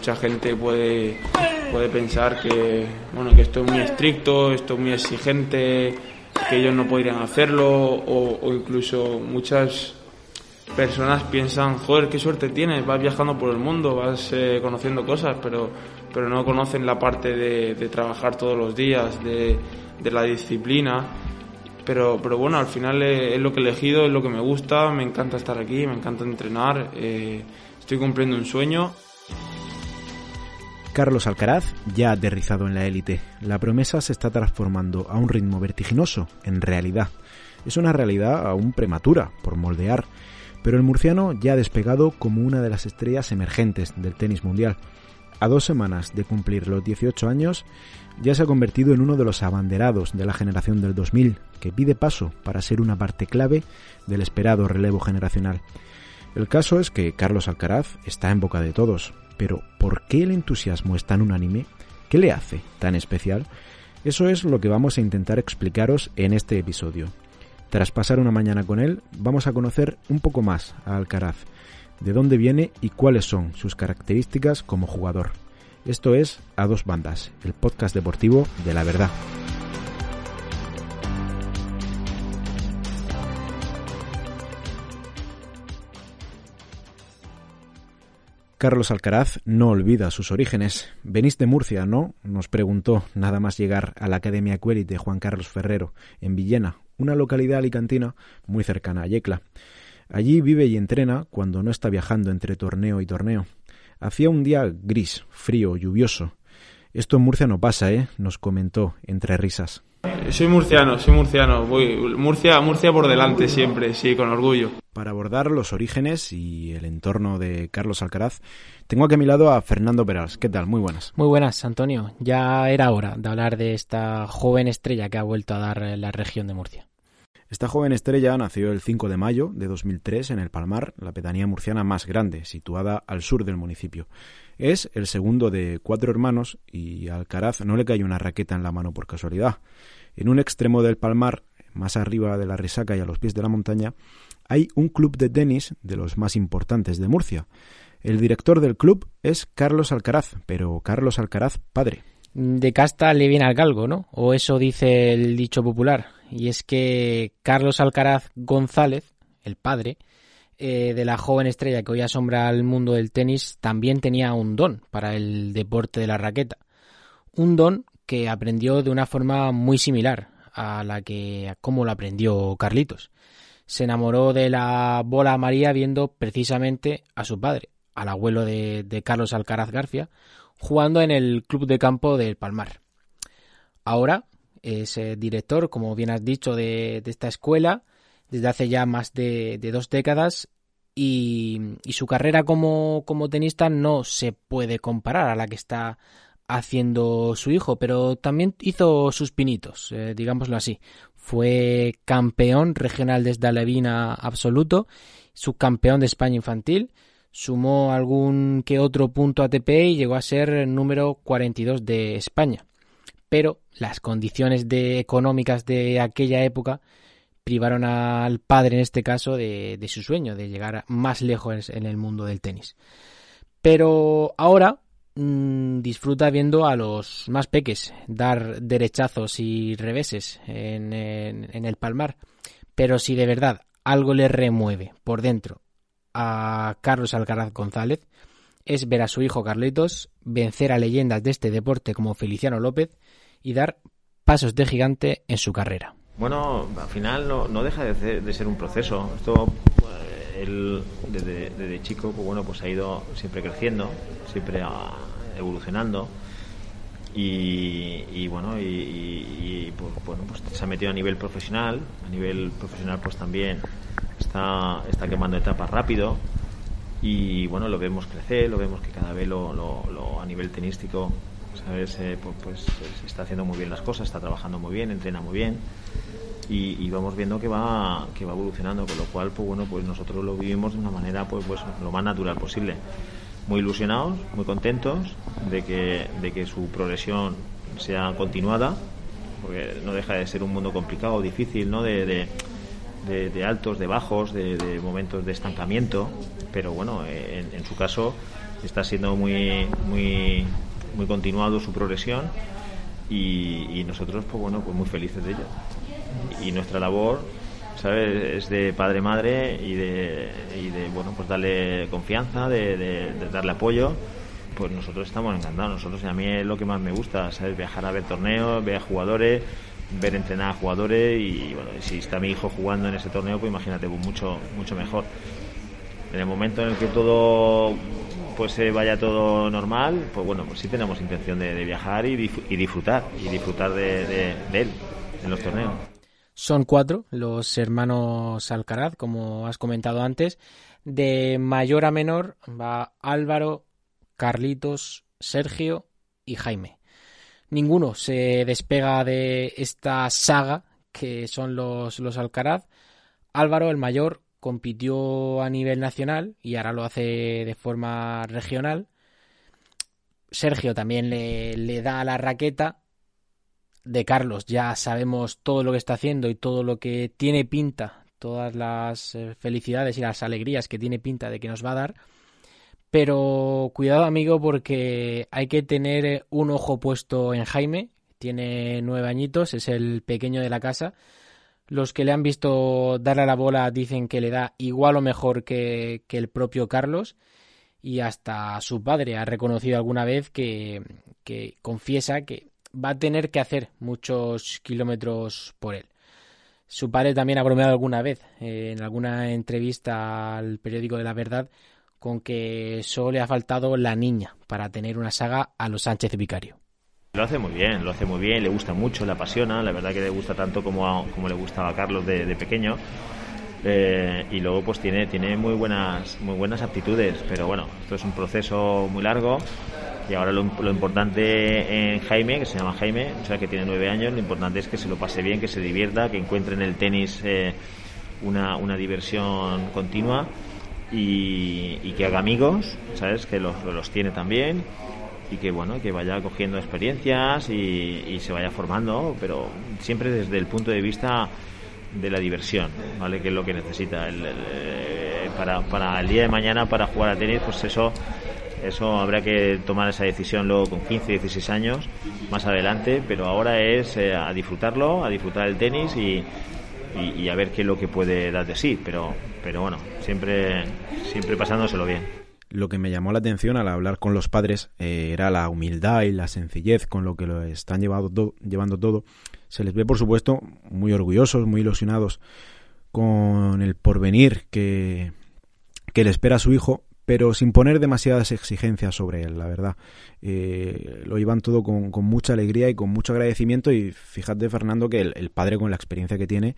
mucha gente puede, puede pensar que, bueno, que esto es muy estricto, esto es muy exigente, que ellos no podrían hacerlo o, incluso muchas personas piensan, joder, qué suerte tienes, vas viajando por el mundo, vas eh, conociendo cosas, pero, pero no conocen la parte de, trabajar todos los días, de, la disciplina pero, pero bueno, al final es, lo que he elegido, es lo que me gusta, me encanta estar aquí, me encanta entrenar, eh, estoy cumpliendo un sueño. Carlos Alcaraz ya ha aterrizado en la élite. La promesa se está transformando a un ritmo vertiginoso en realidad. Es una realidad aún prematura por moldear, pero el murciano ya ha despegado como una de las estrellas emergentes del tenis mundial. A dos semanas de cumplir los 18 años, ya se ha convertido en uno de los abanderados de la generación del 2000, que pide paso para ser una parte clave del esperado relevo generacional. El caso es que Carlos Alcaraz está en boca de todos, pero ¿por qué el entusiasmo es tan unánime? ¿Qué le hace tan especial? Eso es lo que vamos a intentar explicaros en este episodio. Tras pasar una mañana con él, vamos a conocer un poco más a Alcaraz, de dónde viene y cuáles son sus características como jugador. Esto es A Dos Bandas, el podcast deportivo de la verdad. Carlos Alcaraz no olvida sus orígenes. Venís de Murcia, ¿no? Nos preguntó nada más llegar a la Academia Querit de Juan Carlos Ferrero, en Villena, una localidad alicantina muy cercana a Yecla. Allí vive y entrena cuando no está viajando entre torneo y torneo. Hacía un día gris, frío, lluvioso. Esto en Murcia no pasa, ¿eh? Nos comentó entre risas. Soy murciano, soy murciano. Voy Murcia, Murcia por delante siempre, sí, con orgullo. Para abordar los orígenes y el entorno de Carlos Alcaraz, tengo aquí a mi lado a Fernando Perals. ¿Qué tal? Muy buenas. Muy buenas, Antonio. Ya era hora de hablar de esta joven estrella que ha vuelto a dar la región de Murcia. Esta joven estrella nació el 5 de mayo de 2003 en El Palmar, la pedanía murciana más grande, situada al sur del municipio. Es el segundo de cuatro hermanos y Alcaraz no le cayó una raqueta en la mano por casualidad. En un extremo del Palmar, más arriba de la resaca y a los pies de la montaña, hay un club de tenis de los más importantes de Murcia. El director del club es Carlos Alcaraz, pero Carlos Alcaraz padre. De casta le viene al galgo, ¿no? O eso dice el dicho popular y es que Carlos Alcaraz González, el padre eh, de la joven estrella que hoy asombra al mundo del tenis, también tenía un don para el deporte de la raqueta. Un don que aprendió de una forma muy similar a la que a cómo lo aprendió Carlitos. Se enamoró de la bola María viendo precisamente a su padre, al abuelo de, de Carlos Alcaraz García, jugando en el club de campo del Palmar. Ahora, es director, como bien has dicho, de, esta escuela desde hace ya más de, dos décadas y, su carrera como, tenista no se puede comparar a la que está haciendo su hijo, pero también hizo sus pinitos, eh, digámoslo así. Fue campeón regional desde Alevina absoluto, subcampeón de España infantil, sumó algún que otro punto ATP y llegó a ser número 42 de España pero las condiciones de, económicas de aquella época privaron al padre, en este caso, de, su sueño, de llegar más lejos en el mundo del tenis. Pero ahora mm, disfruta viendo a los más peques dar derechazos y reveses en, en el palmar. Pero si de verdad algo le remueve por dentro a Carlos Alcaraz González, es ver a su hijo Carlitos vencer a leyendas de este deporte como Feliciano López y dar pasos de gigante en su carrera. Bueno, al final no, deja de ser, un proceso. Esto, eh, él desde, chico, pues bueno, pues ha ido siempre creciendo, siempre evolucionando. Y, bueno, y, pues, bueno, pues se ha metido a nivel profesional. A nivel profesional, pues también está, está quemando etapas rápido. Y bueno, lo vemos crecer, lo vemos que cada vez lo, a nivel tenístico ¿sabes? Eh, pues, pues está haciendo muy bien las cosas, está trabajando muy bien, entrena muy bien y, vamos viendo que va que va evolucionando, con lo cual pues bueno pues nosotros lo vivimos de una manera pues pues lo más natural posible. Muy ilusionados, muy contentos de que, de que su progresión sea continuada, porque no deja de ser un mundo complicado, difícil, ¿no? De, altos, de bajos, de, momentos de estancamiento, pero bueno, en, en su caso está siendo muy, muy, muy continuado su progresión y, nosotros, pues bueno, pues muy felices de ello. Y nuestra labor, ¿sabes? Es de padre-madre y de, y de, bueno, pues darle confianza, de, darle apoyo pues nosotros estamos encantados. Nosotros, a mí es lo que más me gusta, ¿sabes? Viajar a ver torneos, ver jugadores, ver entrenar a jugadores y, bueno, si está mi hijo jugando en ese torneo, pues imagínate, pues mucho, mucho mejor. En el momento en el que todo pues se vaya todo normal, pues bueno, pues sí tenemos intención de, viajar y, disfrutar, y disfrutar de, él en los torneos. Son cuatro los hermanos Alcaraz, como has comentado antes. De mayor a menor va Álvaro, Carlitos, Sergio y Jaime. Ninguno se despega de esta saga que son los, los Alcaraz. Álvaro, el mayor, compitió a nivel nacional y ahora lo hace de forma regional. Sergio también le, da la raqueta. De Carlos ya sabemos todo lo que está haciendo y todo lo que tiene pinta, todas las eh, felicidades y las alegrías que tiene pinta de que nos va a dar. Pero cuidado amigo porque hay que tener un ojo puesto en Jaime. Tiene nueve añitos, es el pequeño de la casa los que le han visto darle a la bola dicen que le da igual o mejor que, el propio Carlos y hasta su padre ha reconocido alguna vez que, confiesa que va a tener que hacer muchos kilómetros por él. Su padre también ha bromeado alguna vez eh, en alguna entrevista al periódico de la verdad con que solo le ha faltado la niña para tener una saga a los Sánchez Vicario. Lo hace muy bien, lo hace muy bien, le gusta mucho, le apasiona, la verdad que le gusta tanto como, como le gustaba a Carlos de, pequeño. Eh, y luego pues tiene, tiene muy buenas muy buenas aptitudes, pero bueno, esto es un proceso muy largo y ahora lo, importante en Jaime, que se llama Jaime, o sea que tiene nueve años, lo importante es que se lo pase bien, que se divierta, que encuentre en el tenis eh, una, una diversión continua y, que haga amigos, ¿sabes? Que los, los tiene también y que bueno que vaya cogiendo experiencias y, se vaya formando pero siempre desde el punto de vista de la diversión vale que es lo que necesita eh, para, para el día de mañana para jugar a tenis pues eso eso habrá que tomar esa decisión luego con 15 16 años más adelante pero ahora es eh, a disfrutarlo a disfrutar el tenis y, y, a ver qué es lo que puede dar de sí pero pero bueno siempre siempre pasándoselo bien lo que me llamó la atención al hablar con los padres eh, era la humildad y la sencillez con lo que lo están llevando, llevando todo. Se les ve, por supuesto, muy orgullosos, muy ilusionados con el porvenir que, que le espera a su hijo, pero sin poner demasiadas exigencias sobre él, la verdad. Eh, lo llevan todo con, mucha alegría y con mucho agradecimiento y fíjate, Fernando, que el, padre con la experiencia que tiene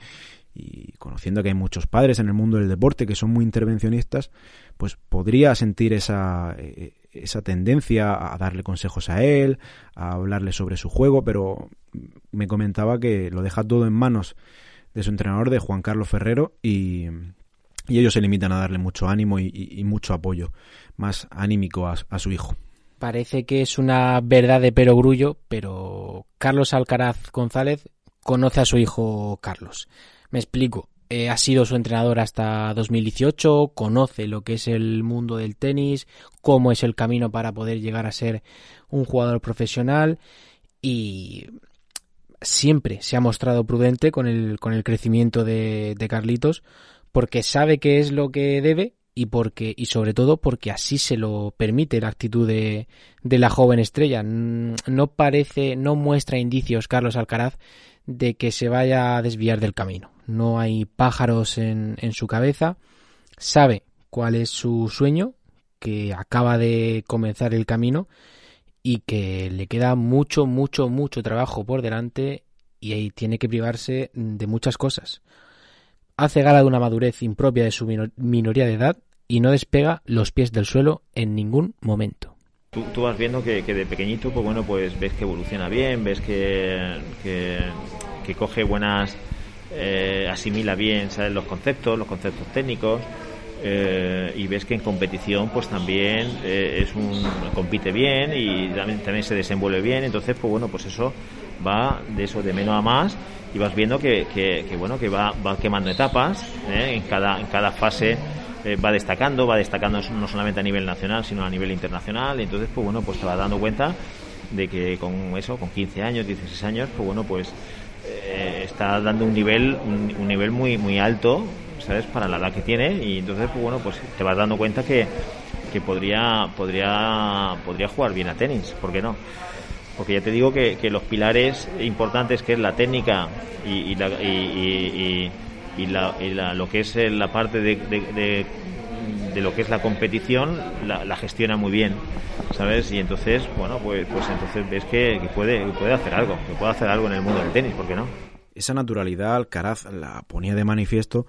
y conociendo que hay muchos padres en el mundo del deporte que son muy intervencionistas, pues podría sentir esa, eh, esa tendencia a darle consejos a él, a hablarle sobre su juego, pero me comentaba que lo deja todo en manos de su entrenador, de Juan Carlos Ferrero, y, ellos se limitan a darle mucho ánimo y, mucho apoyo, más anímico a, su hijo. Parece que es una verdad de perogrullo, pero Carlos Alcaraz González conoce a su hijo Carlos. Me explico. Eh, ha sido su entrenador hasta 2018, conoce lo que es el mundo del tenis, cómo es el camino para poder llegar a ser un jugador profesional y siempre se ha mostrado prudente con el, con el crecimiento de, Carlitos porque sabe qué es lo que debe y porque y sobre todo porque así se lo permite la actitud de, de la joven estrella. No parece, no muestra indicios Carlos Alcaraz de que se vaya a desviar del camino. No hay pájaros en, en su cabeza. Sabe cuál es su sueño, que acaba de comenzar el camino y que le queda mucho, mucho, mucho trabajo por delante y ahí tiene que privarse de muchas cosas. Hace gala de una madurez impropia de su minoría de edad y no despega los pies del suelo en ningún momento. Tú, vas viendo que, de pequeñito, pues bueno, pues ves que evoluciona bien, ves que, que, coge buenas, eh, asimila bien, ¿sabes? Los conceptos, los conceptos técnicos. Eh, y ves que en competición pues también eh, es un compite bien y también, también se desenvuelve bien entonces pues bueno pues eso va de eso de menos a más y vas viendo que, que, bueno que va, va quemando etapas en cada en cada fase eh, va destacando, va destacando no solamente a nivel nacional, sino a nivel internacional. Y entonces, pues bueno, pues te vas dando cuenta de que con eso, con 15 años, 16 años, pues bueno, pues eh, está dando un nivel, un, nivel muy, muy alto, ¿sabes? Para la edad que tiene. Y entonces, pues bueno, pues te vas dando cuenta que, que podría, podría, podría jugar bien a tenis, ¿por qué no? Porque ya te digo que, que los pilares importantes que es la técnica y, la, y, la, lo que es la parte de, de, lo que es la competición la, gestiona muy bien sabes y entonces bueno pues pues entonces ves que, puede puede hacer algo que puede hacer algo en el mundo del tenis ¿por qué no? esa naturalidad Alcaraz la ponía de manifiesto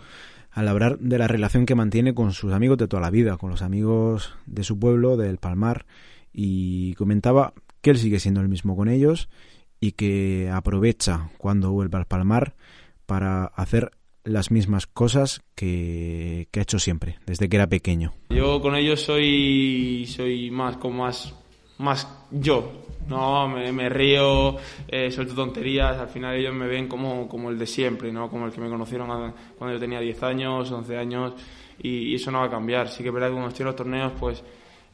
al hablar de la relación que mantiene con sus amigos de toda la vida, con los amigos de su pueblo, del Palmar, y comentaba que él sigue siendo el mismo con ellos y que aprovecha cuando vuelve al Palmar para hacer las mismas cosas que, ha hecho siempre, desde que era pequeño. Yo con ellos soy, soy más, como más, más yo, ¿no? Me, río, eh, suelto tonterías, al final ellos me ven como, como el de siempre, ¿no? Como el que me conocieron cuando yo tenía 10 años, 11 años, y, eso no va a cambiar. Sí que es verdad que cuando estoy en los torneos, pues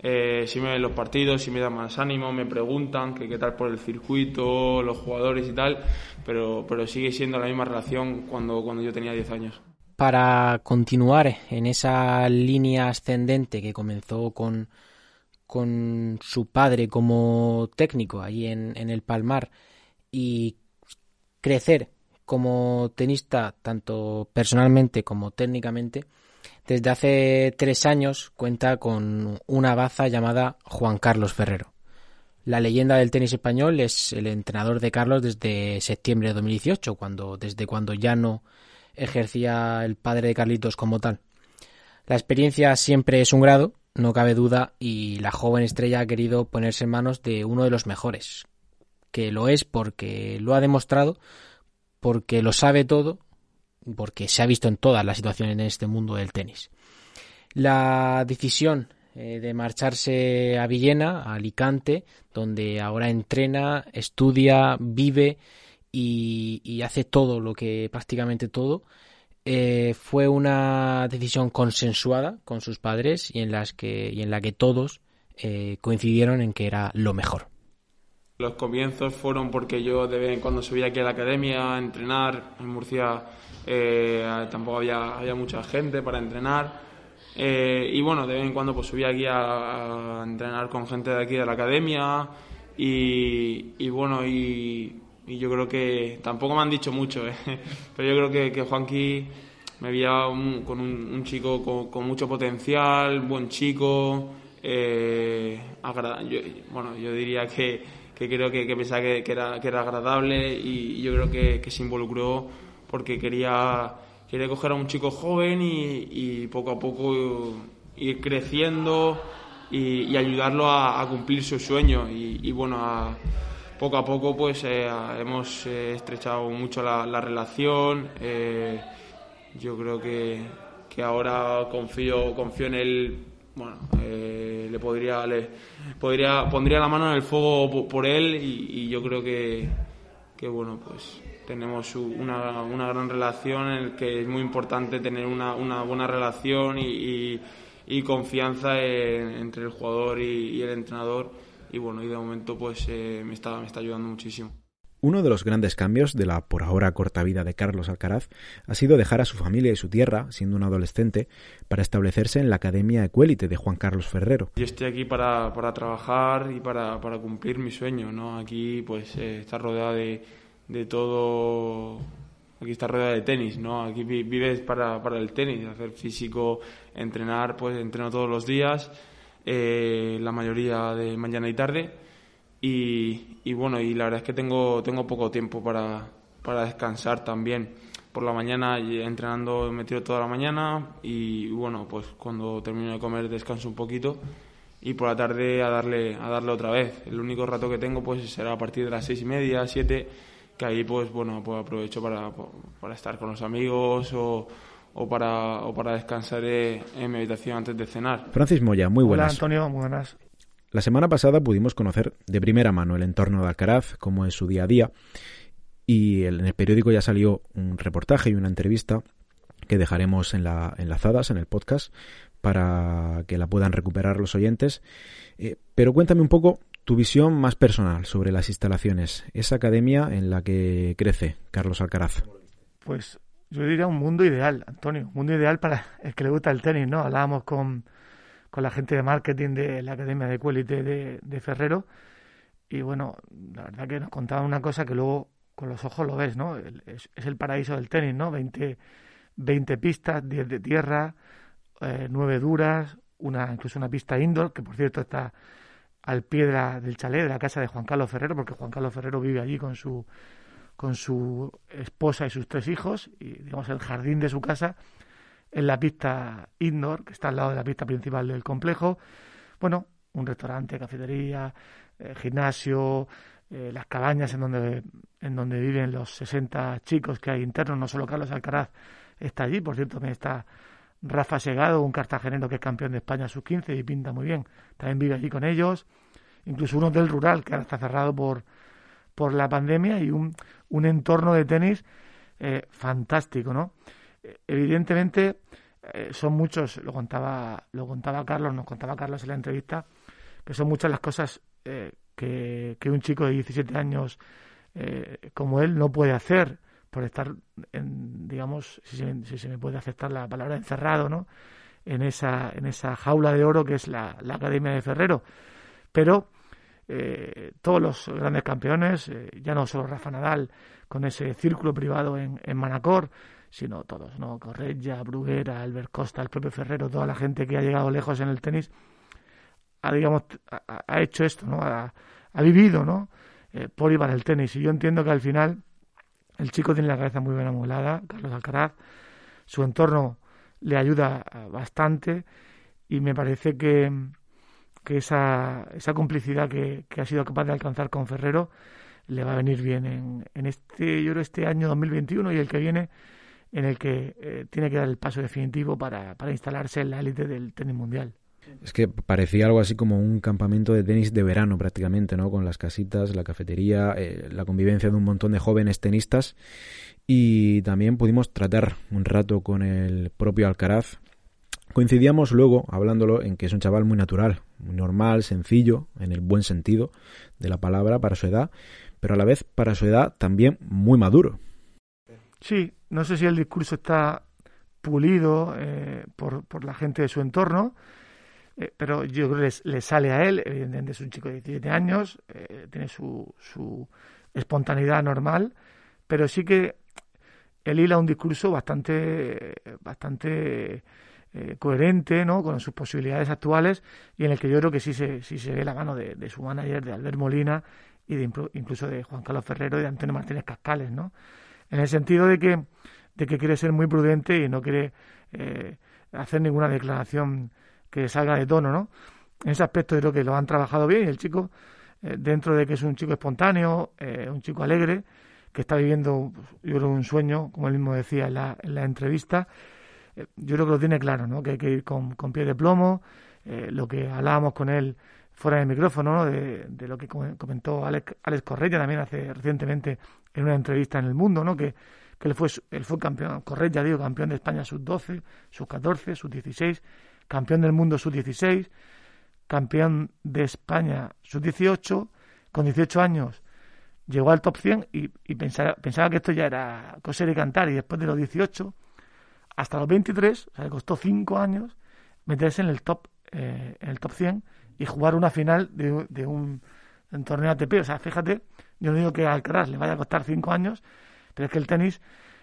eh, si me ven los partidos, si me dan más ánimo, me preguntan que qué tal por el circuito, los jugadores y tal, pero, pero sigue siendo la misma relación cuando, cuando yo tenía 10 años. Para continuar en esa línea ascendente que comenzó con, con su padre como técnico allí en, en el Palmar y crecer como tenista tanto personalmente como técnicamente, desde hace tres años cuenta con una baza llamada Juan Carlos Ferrero. La leyenda del tenis español es el entrenador de Carlos desde septiembre de 2018, cuando, desde cuando ya no ejercía el padre de Carlitos como tal. La experiencia siempre es un grado, no cabe duda, y la joven estrella ha querido ponerse en manos de uno de los mejores, que lo es porque lo ha demostrado, porque lo sabe todo porque se ha visto en todas las situaciones en este mundo del tenis. La decisión eh, de marcharse a Villena, a Alicante, donde ahora entrena, estudia, vive y, hace todo lo que prácticamente todo, eh, fue una decisión consensuada con sus padres y en las que y en la que todos eh, coincidieron en que era lo mejor. Los comienzos fueron porque yo de vez en cuando subía aquí a la academia a entrenar. En Murcia eh, tampoco había, había mucha gente para entrenar. Eh, y bueno, de vez en cuando pues subía aquí a, entrenar con gente de aquí de la academia. Y, bueno, y, yo creo que tampoco me han dicho mucho, ¿eh? pero yo creo que, que Juanqui me veía con un, chico con, con, mucho potencial, buen chico. Eh, bueno, yo diría que que creo que, pensaba que, era, que era agradable y, yo creo que, se involucró porque quería, quería coger a un chico joven y, poco a poco ir creciendo y, ayudarlo a, cumplir su sueño y, bueno, poco a poco pues eh, hemos eh, estrechado mucho la, relación. Eh, yo creo que, que ahora confío, confío en él bueno, eh, le podría, le podría, pondría la mano en el fuego por, él y, yo creo que, que, bueno, pues tenemos una, una, gran relación en el que es muy importante tener una, una buena relación y, y, confianza entre el jugador y, el entrenador y bueno, y de momento pues eh, me, está, me está ayudando muchísimo. Uno de los grandes cambios de la por ahora corta vida de Carlos Alcaraz ha sido dejar a su familia y su tierra, siendo un adolescente, para establecerse en la Academia Ecuélite de Juan Carlos Ferrero. Yo estoy aquí para, para trabajar y para, para, cumplir mi sueño, ¿no? Aquí pues eh, está rodeado de, de todo aquí está rodeado de tenis, ¿no? Aquí vives para, para, el tenis, hacer físico, entrenar, pues entreno todos los días, eh, la mayoría de mañana y tarde y, bueno, y la verdad es que tengo, tengo poco tiempo para, para descansar también. Por la mañana entrenando me tiro toda la mañana y bueno, pues cuando termino de comer descanso un poquito y por la tarde a darle, a darle otra vez. El único rato que tengo pues será a partir de las seis y media, siete, que ahí pues bueno, pues aprovecho para, para estar con los amigos o, o para, o para descansar en mi habitación antes de cenar. Francis Moya, muy buenas. Hola Antonio, muy buenas. La semana pasada pudimos conocer de primera mano el entorno de Alcaraz, cómo es su día a día, y en el periódico ya salió un reportaje y una entrevista que dejaremos en la, enlazadas en el podcast para que la puedan recuperar los oyentes. Eh, pero cuéntame un poco tu visión más personal sobre las instalaciones, esa academia en la que crece Carlos Alcaraz. Pues yo diría un mundo ideal, Antonio, un mundo ideal para el que le gusta el tenis, ¿no? Hablábamos con, con la gente de marketing de la Academia de Quality de, de Ferrero y bueno, la verdad que nos contaban una cosa que luego con los ojos lo ves, ¿no? Es, el paraíso del tenis, ¿no? 20, 20 pistas, 10 de tierra, eh, 9 duras, una incluso una pista indoor, que por cierto está al pie del chalet de la casa de Juan Carlos Ferrero, porque Juan Carlos Ferrero vive allí con su con su esposa y sus tres hijos, y digamos el jardín de su casa en la pista indoor, que está al lado de la pista principal del complejo. Bueno, un restaurante, cafetería, eh, gimnasio, eh, las cabañas en donde, en donde viven los 60 chicos que hay internos, no solo Carlos Alcaraz está allí, por cierto, también está Rafa Segado, un cartagenero que es campeón de España sus 15 y pinta muy bien, también vive allí con ellos, incluso uno del rural que ahora está cerrado por, por la pandemia y un, un entorno de tenis eh, fantástico, ¿no? Evidentemente son muchos, lo contaba, lo contaba Carlos, nos contaba Carlos en la entrevista, que son muchas las cosas eh, que, un chico de 17 años eh, como él no puede hacer por estar, en, digamos, si se, me puede aceptar la palabra encerrado, ¿no? En esa, en esa jaula de oro que es la, Academia de Ferrero. Pero eh, todos los grandes campeones, ya no solo Rafa Nadal con ese círculo privado en, en Manacor, sino todos, ¿no? Correia, Bruguera, Albert Costa, el propio Ferrero, toda la gente que ha llegado lejos en el tenis, ha, digamos, ha, hecho esto, ¿no? Ha, vivido, ¿no? Eh, por para el tenis. Y yo entiendo que al final el chico tiene la cabeza muy bien amolada, Carlos Alcaraz, su entorno le ayuda bastante y me parece que, que esa, esa complicidad que, que, ha sido capaz de alcanzar con Ferrero le va a venir bien en, en este, yo creo, este año 2021 y el que viene en el que eh, tiene que dar el paso definitivo para, para instalarse en la élite del tenis mundial. Es que parecía algo así como un campamento de tenis de verano prácticamente, ¿no? Con las casitas, la cafetería, eh, la convivencia de un montón de jóvenes tenistas. Y también pudimos tratar un rato con el propio Alcaraz. Coincidíamos luego, hablándolo, en que es un chaval muy natural, muy normal, sencillo, en el buen sentido de la palabra para su edad, pero a la vez para su edad también muy maduro. Sí, no sé si el discurso está pulido eh, por, por la gente de su entorno, eh, pero yo creo que le, sale a él, evidentemente es un chico de 17 años, eh, tiene su, su espontaneidad normal, pero sí que él hila un discurso bastante, bastante eh, coherente ¿no? con sus posibilidades actuales y en el que yo creo que sí se, sí se ve la mano de, su manager, de Albert Molina y de, incluso de Juan Carlos Ferrero y de Antonio Martínez Cascales, ¿no? En el sentido de que, de que quiere ser muy prudente y no quiere hacer ninguna declaración que salga de tono, ¿no? En ese aspecto creo que lo han trabajado bien y el chico, eh, dentro de que es un chico espontáneo, eh, un chico alegre, que está viviendo, yo creo, un sueño, como él mismo decía en la, en la entrevista, eh, yo creo que lo tiene claro, ¿no? Que hay que ir con, con pie de plomo, lo que hablábamos con él fuera del micrófono, ¿no? De, de lo que comentó Alex, Alex Correa también hace recientemente en una entrevista en El Mundo, ¿no? Que, que él fue, él fue campeón, Correa, digo, campeón de España sub-12, sub-14, sub-16, campeón del mundo sub-16, campeón de España sub-18, con 18 años llegó al top 100 y, pensaba, pensaba, que esto ya era cosa de cantar y después de los 18 hasta los 23, o sea, le costó 5 años meterse en el top eh, el top 100 y jugar una final de, de un, torneo ATP. O sea, fíjate, yo no digo que al Alcaraz le vaya a costar 5 años, pero es que el tenis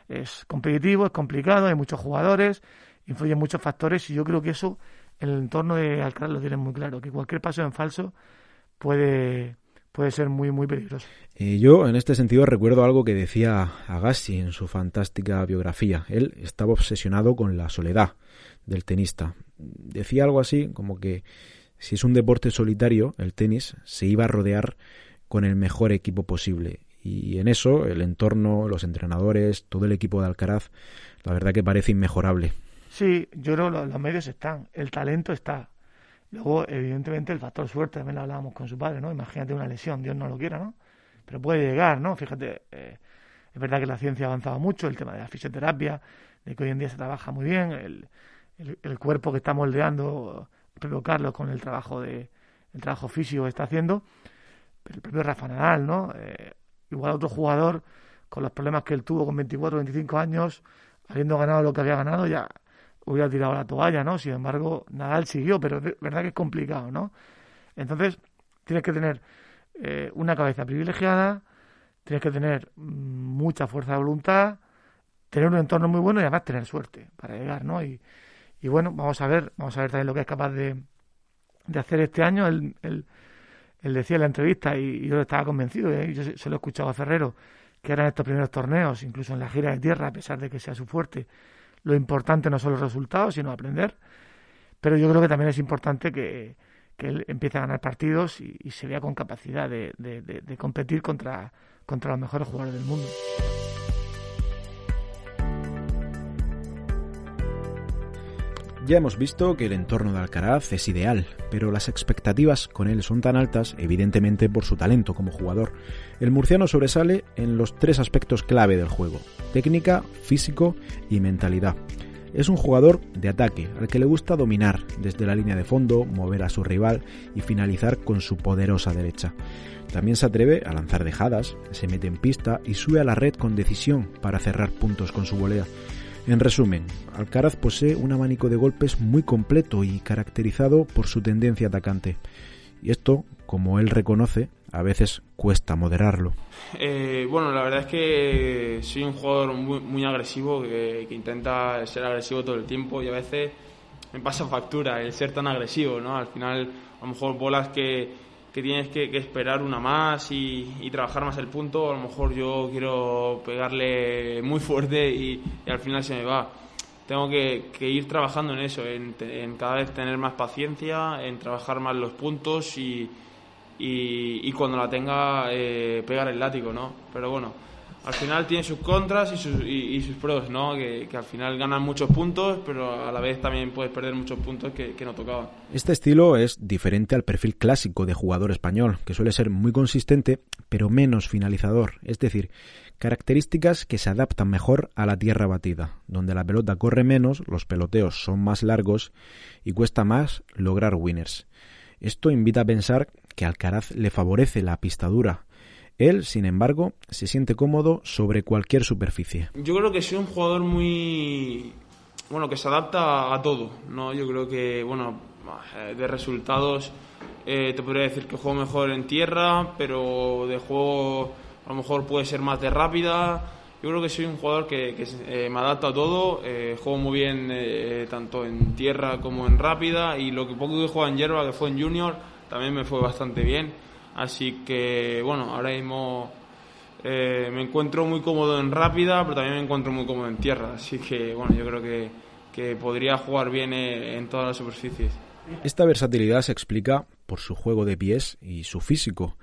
es competitivo, es complicado, hay muchos jugadores, influyen muchos factores y yo creo que eso el entorno de Alcaraz lo tienen muy claro, que cualquier paso en falso puede, puede ser muy, muy peligroso. Y yo, en este sentido, recuerdo algo que decía Agassi en su fantástica biografía. Él estaba obsesionado con la soledad del tenista. Decía algo así como que si es un deporte solitario, el tenis, se iba a rodear con el mejor equipo posible. Y en eso, el entorno, los entrenadores, todo el equipo de Alcaraz, la verdad que parece inmejorable. Sí, yo creo que los, medios están, el talento está. Luego, evidentemente, el factor suerte también lo hablábamos con su padre, ¿no? Imagínate una lesión, Dios no lo quiera, ¿no? Pero puede llegar, ¿no? Fíjate, eh, es verdad que la ciencia ha avanzado mucho, el tema de la fisioterapia, de que hoy en día se trabaja muy bien, el, el, cuerpo que está moldeando Pedro Carlos con el trabajo de el trabajo físico que está haciendo, el propio Rafa Nadal, ¿no? Eh, igual otro jugador con los problemas que él tuvo con 24, 25 años, habiendo ganado lo que había ganado, ya hubiera tirado la toalla, ¿no? Sin embargo, Nadal siguió, pero es verdad que es complicado, ¿no? Entonces, tienes que tener eh, una cabeza privilegiada, tienes que tener mucha fuerza de voluntad, tener un entorno muy bueno y además tener suerte para llegar, ¿no? Y, y bueno, vamos a ver, vamos a ver también lo que es capaz de, de hacer este año. Él, él, decía en la entrevista, y, yo estaba convencido, y yo se, lo he escuchado a Ferrero, que eran estos primeros torneos, incluso en la gira de tierra, a pesar de que sea su fuerte, lo importante no son los resultados, sino aprender. Pero yo creo que también es importante que, que él empiece a ganar partidos y, se vea con capacidad de, de, de competir contra, contra los mejores jugadores del mundo. Ya hemos visto que el entorno de Alcaraz es ideal, pero las expectativas con él son tan altas, evidentemente por su talento como jugador. El murciano sobresale en los tres aspectos clave del juego, técnica, físico y mentalidad. Es un jugador de ataque, al que le gusta dominar desde la línea de fondo, mover a su rival y finalizar con su poderosa derecha. También se atreve a lanzar dejadas, se mete en pista y sube a la red con decisión para cerrar puntos con su volea. En resumen, Alcaraz posee un abanico de golpes muy completo y caracterizado por su tendencia atacante. Y esto, como él reconoce, a veces cuesta moderarlo. Eh, bueno, la verdad es que soy un jugador muy, agresivo, que, intenta ser agresivo todo el tiempo y a veces me pasa factura el ser tan agresivo, ¿no? Al final, a lo mejor bolas que, que tienes que, esperar una más y, trabajar más el punto. A lo mejor yo quiero pegarle muy fuerte y, al final se me va. Tengo que, ir trabajando en eso, en, cada vez tener más paciencia, en trabajar más los puntos y, cuando la tenga eh, pegar el látigo, ¿no? Pero bueno, al final tiene sus contras y sus, y, sus pros, ¿no? Que, al final ganan muchos puntos, pero a la vez también puedes perder muchos puntos que, no tocaban. Este estilo es diferente al perfil clásico de jugador español, que suele ser muy consistente, pero menos finalizador. Es decir, características que se adaptan mejor a la tierra batida, donde la pelota corre menos, los peloteos son más largos y cuesta más lograr winners. Esto invita a pensar que Alcaraz le favorece la pista dura, él, sin embargo, se siente cómodo sobre cualquier superficie. Yo creo que soy un jugador muy bueno que se adapta a todo, ¿no? Yo creo que bueno de resultados eh, te podría decir que juego mejor en tierra, pero de juego a lo mejor puede ser más de rápida. Yo creo que soy un jugador que, eh, me adapta a todo, eh, juego muy bien tanto en tierra como en rápida y lo que poco que juego en hierba, que fue en junior, también me fue bastante bien. Así que, bueno, ahora mismo eh, me encuentro muy cómodo en rápida, pero también me encuentro muy cómodo en tierra. Así que, bueno, yo creo que, que podría jugar bien en todas las superficies. Esta versatilidad se explica por su juego de pies y su físico.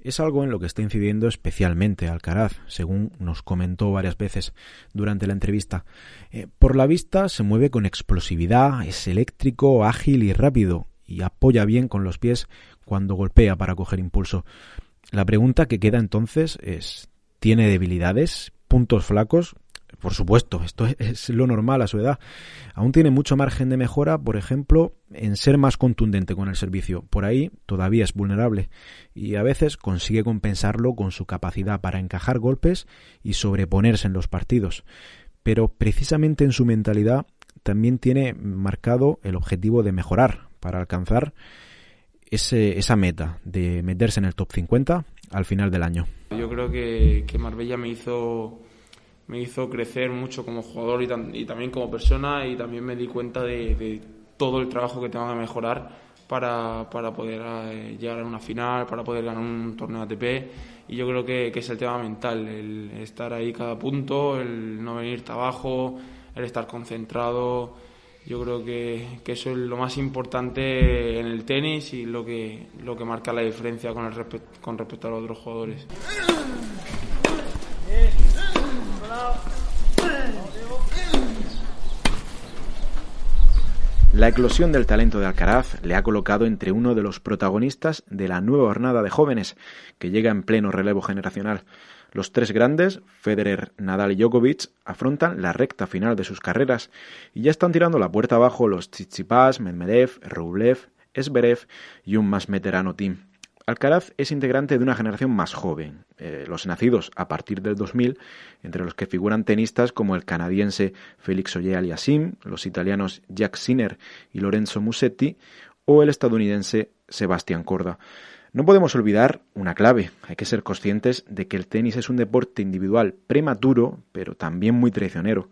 Es algo en lo que está incidiendo especialmente Alcaraz, según nos comentó varias veces durante la entrevista. Eh, por la vista se mueve con explosividad, es eléctrico, ágil y rápido, y apoya bien con los pies cuando golpea para coger impulso. La pregunta que queda entonces es, ¿tiene debilidades? ¿Puntos flacos? Por supuesto, esto es lo normal a su edad. Aún tiene mucho margen de mejora, por ejemplo, en ser más contundente con el servicio. Por ahí todavía es vulnerable y a veces consigue compensarlo con su capacidad para encajar golpes y sobreponerse en los partidos. Pero precisamente en su mentalidad también tiene marcado el objetivo de mejorar para alcanzar ese, esa meta de meterse en el top 50 al final del año? Yo creo que, que Marbella me hizo, me hizo crecer mucho como jugador y, también como persona y también me di cuenta de, todo el trabajo que tengo que mejorar para, para poder eh, llegar a una final, para poder ganar un torneo ATP y yo creo que, que, es el tema mental, el estar ahí cada punto, el no venirte abajo, el estar concentrado yo creo que, eso es lo más importante en el tenis y lo que, lo que marca la diferencia con, el con respecto a los otros jugadores. La eclosión del talento de Alcaraz le ha colocado entre uno de los protagonistas de la nueva jornada de jóvenes que llega en pleno relevo generacional. Los tres grandes, Federer, Nadal y Djokovic, afrontan la recta final de sus carreras y ya están tirando la puerta abajo los Tsitsipas, Medvedev, Rublev, Esberev y un más veterano team. Alcaraz es integrante de una generación más joven, eh, los nacidos a partir del 2000, entre los que figuran tenistas como el canadiense Félix Auger-Aliassime, los italianos Jack Sinner y Lorenzo Musetti, o el estadounidense Sebastián Corda. No podemos olvidar una clave, hay que ser conscientes de que el tenis es un deporte individual prematuro, pero también muy traicionero.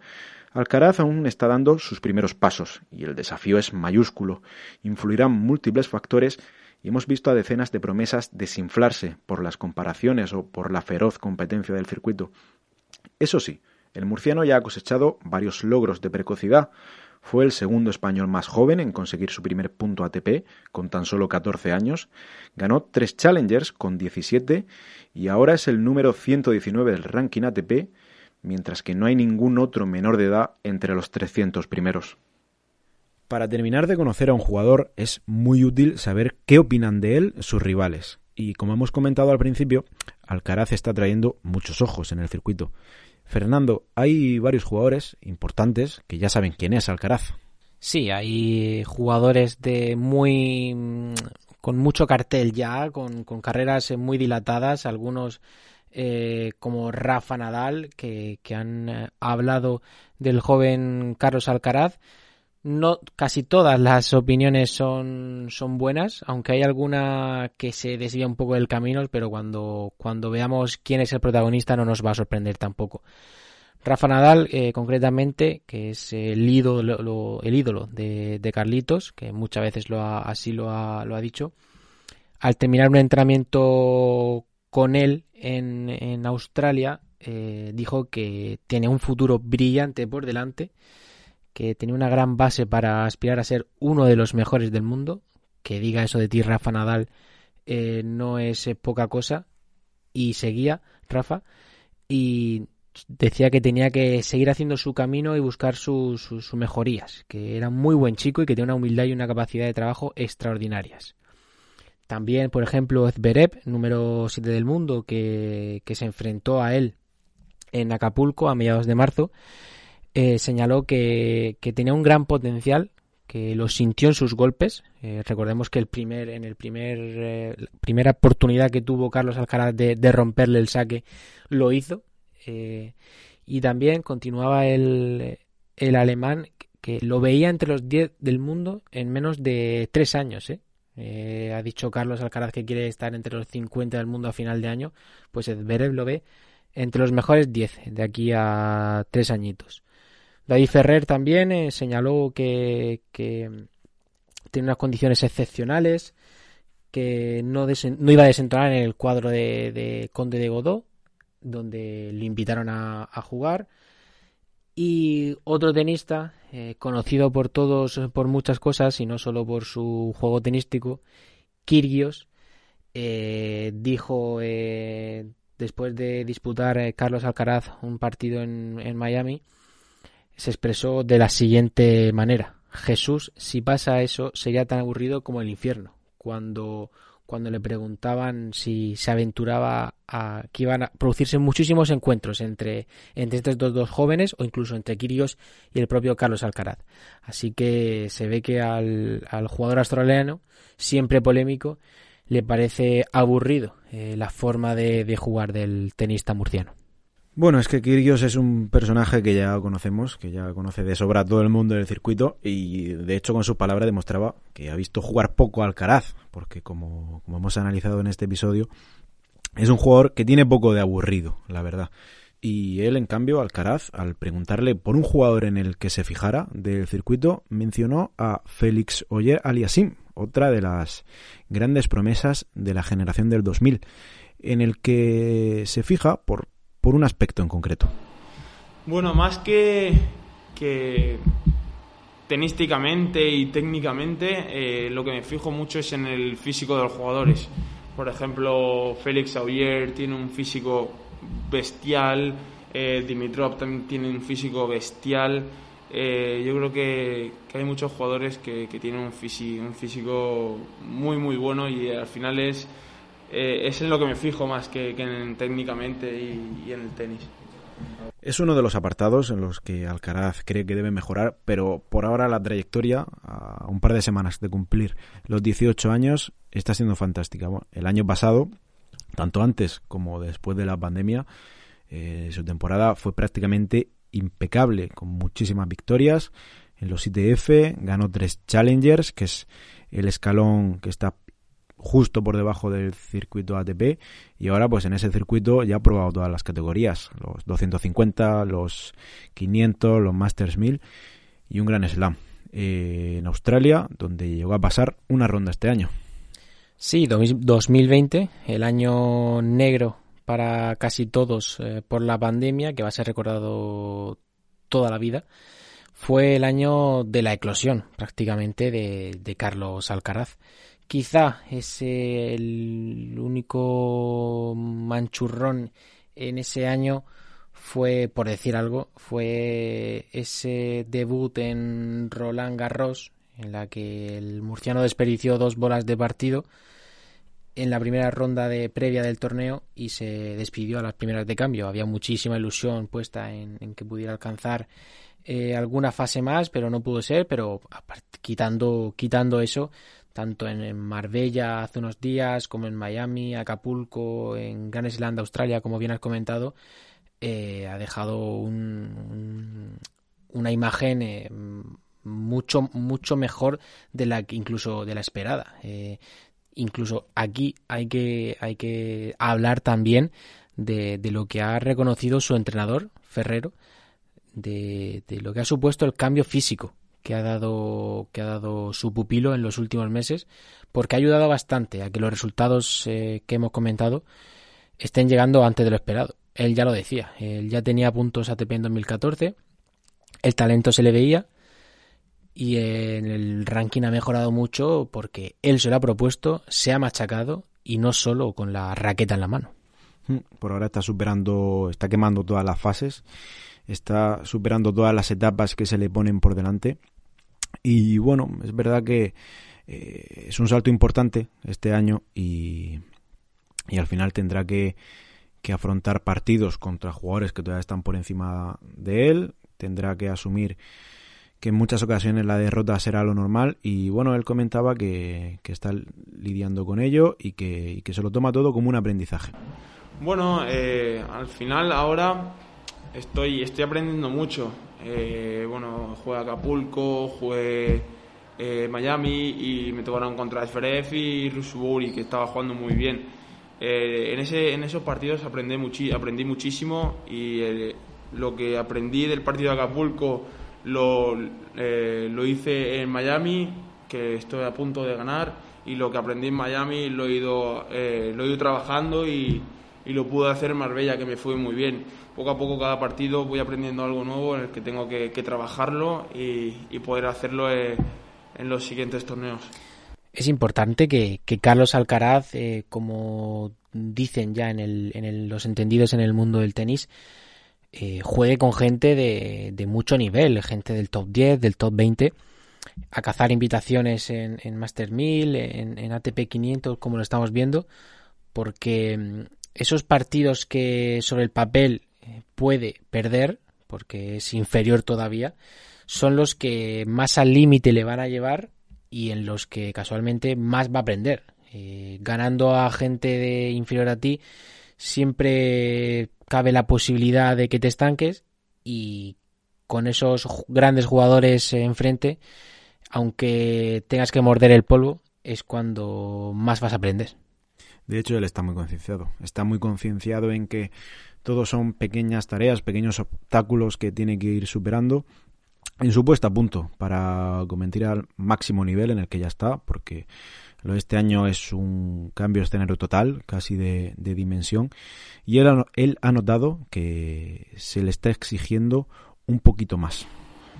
Alcaraz aún está dando sus primeros pasos y el desafío es mayúsculo. Influirán múltiples factores y hemos visto a decenas de promesas desinflarse por las comparaciones o por la feroz competencia del circuito. Eso sí, el murciano ya ha cosechado varios logros de precocidad. Fue el segundo español más joven en conseguir su primer punto ATP, con tan solo 14 años. Ganó tres Challengers con 17 y ahora es el número 119 del ranking ATP, mientras que no hay ningún otro menor de edad entre los 300 primeros. Para terminar de conocer a un jugador es muy útil saber qué opinan de él sus rivales. Y como hemos comentado al principio, Alcaraz está trayendo muchos ojos en el circuito. Fernando, hay varios jugadores importantes que ya saben quién es Alcaraz. Sí, hay jugadores de muy con mucho cartel ya, con, carreras muy dilatadas, algunos eh, como Rafa Nadal, que, que han eh, hablado del joven Carlos Alcaraz no casi todas las opiniones son, son buenas, aunque hay alguna que se desvía un poco del camino, pero cuando, cuando veamos quién es el protagonista no nos va a sorprender tampoco. Rafa Nadal, eh, concretamente, que es el ídolo, el ídolo de, de, Carlitos, que muchas veces lo así lo ha, lo ha dicho, al terminar un entrenamiento con él en, en Australia, eh, dijo que tiene un futuro brillante por delante que tenía una gran base para aspirar a ser uno de los mejores del mundo. Que diga eso de ti, Rafa Nadal, eh, no es eh, poca cosa. Y seguía, Rafa, y decía que tenía que seguir haciendo su camino y buscar sus, mejorías, que era muy buen chico y que tenía una humildad y una capacidad de trabajo extraordinarias. También, por ejemplo, Zverev, número 7 del mundo, que, que se enfrentó a él en Acapulco a mediados de marzo, eh, señaló que, tenía un gran potencial, que lo sintió en sus golpes. Eh, recordemos que el primer, en el primer eh, primera oportunidad que tuvo Carlos Alcaraz de, romperle el saque lo hizo. y también continuaba el, el alemán que lo veía entre los 10 del mundo en menos de 3 años. ha dicho Carlos Alcaraz que quiere estar entre los 50 del mundo a final de año. Pues Zverev lo ve entre los mejores 10 de aquí a 3 añitos. David Ferrer también eh, señaló que, tiene unas condiciones excepcionales, que no, iba a desentonar en el cuadro de, Conde de Godó, donde le invitaron a, jugar. Y otro tenista, eh, conocido por todos por muchas cosas y no solo por su juego tenístico, Kirgios, eh, dijo después de disputar Carlos Alcaraz un partido en Miami, se expresó de la siguiente manera. Jesús, si pasa eso, sería tan aburrido como el infierno. Cuando, cuando le preguntaban si se aventuraba a que iban a producirse muchísimos encuentros entre, entre estos dos, jóvenes o incluso entre Kirios y el propio Carlos Alcaraz. Así que se ve que al, al jugador australiano, siempre polémico, le parece aburrido eh, la forma de, de jugar del tenista murciano. Bueno, es que Kyrgios es un personaje que ya conocemos, que ya conoce de sobra todo el mundo del circuito y de hecho con su palabra demostraba que ha visto jugar poco al Alcaraz, porque como, como hemos analizado en este episodio, es un jugador que tiene poco de aburrido, la verdad. Y él, en cambio, Alcaraz, al preguntarle por un jugador en el que se fijara del circuito, mencionó a Félix Oyer Aliasim, otra de las grandes promesas de la generación del 2000, en el que se fija por por un aspecto en concreto? Bueno, más que, que tenísticamente y técnicamente, eh, lo que me fijo mucho es en el físico de los jugadores. Por ejemplo, Félix Auger tiene un físico bestial, eh, Dimitrov también tiene un físico bestial. Eh, yo creo que, hay muchos jugadores que, tienen un, un físico muy, muy bueno y al final es eh, es en lo que me fijo más que, en, técnicamente y, en el tenis. Es uno de los apartados en los que Alcaraz cree que debe mejorar, pero por ahora la trayectoria, a un par de semanas de cumplir los 18 años, está siendo fantástica. el año pasado, tanto antes como después de la pandemia, eh, su temporada fue prácticamente impecable, con muchísimas victorias en los ITF, ganó tres Challengers, que es el escalón que está justo por debajo del circuito ATP y ahora pues en ese circuito ya ha probado todas las categorías, los 250, los 500, los Masters 1000 y un gran slam eh, en Australia donde llegó a pasar una ronda este año. Sí, 2020, el año negro para casi todos eh, por la pandemia, que va a ser recordado toda la vida, fue el año de la eclosión prácticamente de, de Carlos Alcaraz. Quizá es el único manchurrón en ese año fue, por decir algo, fue ese debut en Roland Garros, en la que el murciano desperdició dos bolas de partido en la primera ronda de previa del torneo y se despidió a las primeras de cambio. Había muchísima ilusión puesta en, que pudiera alcanzar eh, alguna fase más, pero no pudo ser. Pero quitando, quitando eso, tanto en Marbella hace unos días como en Miami, Acapulco, en Grand Island, Australia, como bien has comentado, eh, ha dejado una imagen eh, mucho mucho mejor de la incluso de la esperada. Eh, incluso aquí hay que hay que hablar también de, lo que ha reconocido su entrenador Ferrero, de, de lo que ha supuesto el cambio físico que ha dado que ha dado su pupilo en los últimos meses porque ha ayudado bastante a que los resultados eh, que hemos comentado estén llegando antes de lo esperado. Él ya lo decía, él ya tenía puntos ATP en 2014, el talento se le veía y en el ranking ha mejorado mucho porque él se lo ha propuesto, se ha machacado y no solo con la raqueta en la mano. Mm, por ahora está superando, está quemando todas las fases está superando todas las etapas que se le ponen por delante. Y bueno, es verdad que eh, es un salto importante este año y, y al final tendrá que, que, afrontar partidos contra jugadores que todavía están por encima de él. Tendrá que asumir que en muchas ocasiones la derrota será lo normal y bueno, él comentaba que, que está lidiando con ello y que, y que, se lo toma todo como un aprendizaje. Bueno, eh, al final ahora estoy, estoy aprendiendo mucho. Eh, bueno, jugué Acapulco, jugué eh, Miami y me tocaron contra Zverev y Rusuburi, que estaba jugando muy bien. Eh, en, ese, en esos partidos aprendí, muchi aprendí muchísimo y lo que aprendí del partido de Acapulco lo, lo hice en Miami, que estoy a punto de ganar, y lo que aprendí en Miami lo he ido, lo he ido trabajando y, y lo pude hacer en Marbella, que me fue muy bien poco a poco cada partido voy aprendiendo algo nuevo en el que tengo que, trabajarlo y, poder hacerlo eh, en los siguientes torneos. Es importante que, Carlos Alcaraz, eh, como dicen ya en, el, en los entendidos en el mundo del tenis, eh, juegue con gente de, mucho nivel, gente del top 10, del top 20, a cazar invitaciones en, en Master 1000, en, en ATP 500, como lo estamos viendo, porque mm, esos partidos que sobre el papel puede perder, porque es inferior todavía, son los que más al límite le van a llevar y en los que casualmente más va a aprender. Eh, ganando a gente de inferior a ti, siempre cabe la posibilidad de que te estanques y con esos grandes jugadores enfrente, aunque tengas que morder el polvo, es cuando más vas a aprender. De hecho, él está muy concienciado. Está muy concienciado en que todos son pequeñas tareas, pequeños obstáculos que tiene que ir superando en su puesta a punto para comentar al máximo nivel en el que ya está, porque lo de este año es un cambio escenario total, casi de, dimensión, y él, él ha notado que se le está exigiendo un poquito más.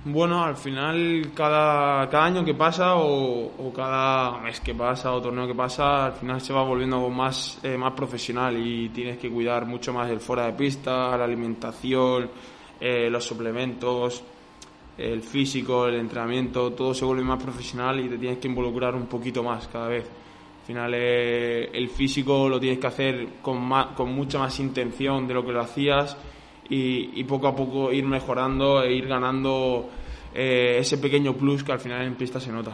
Bueno, al final cada, cada año que pasa o, cada mes que pasa o torneo que pasa, al final se va volviendo más, eh, más profesional y tienes que cuidar mucho más el fuera de pista, la alimentación, eh, los suplementos, el físico, el entrenamiento, todo se vuelve más profesional y te tienes que involucrar un poquito más cada vez. Al final eh, el físico lo tienes que hacer con, con mucha más intención de lo que lo hacías y, poco a poco ir mejorando e ir ganando eh, ese pequeño plus que al final en pista se nota.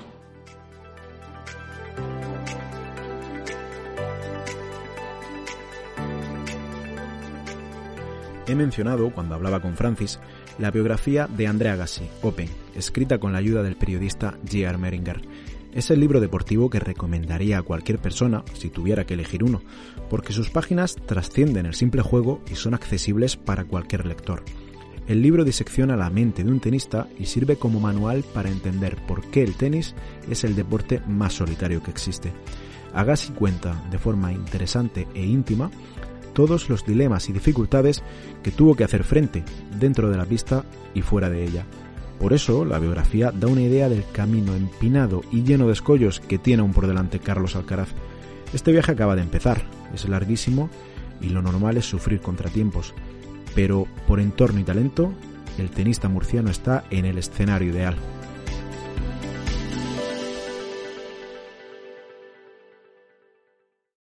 He mencionado, cuando hablaba con Francis, la biografía de Andrea Agassi, Open, escrita con la ayuda del periodista J.R. Meringer es el libro deportivo que recomendaría a cualquier persona si tuviera que elegir uno, porque sus páginas trascienden el simple juego y son accesibles para cualquier lector. El libro disecciona la mente de un tenista y sirve como manual para entender por qué el tenis es el deporte más solitario que existe. Agassi cuenta de forma interesante e íntima todos los dilemas y dificultades que tuvo que hacer frente dentro de la pista y fuera de ella. Por eso, la biografía da una idea del camino empinado y lleno de escollos que tiene aún por delante Carlos Alcaraz. Este viaje acaba de empezar, es larguísimo y lo normal es sufrir contratiempos, pero por entorno y talento, el tenista murciano está en el escenario ideal.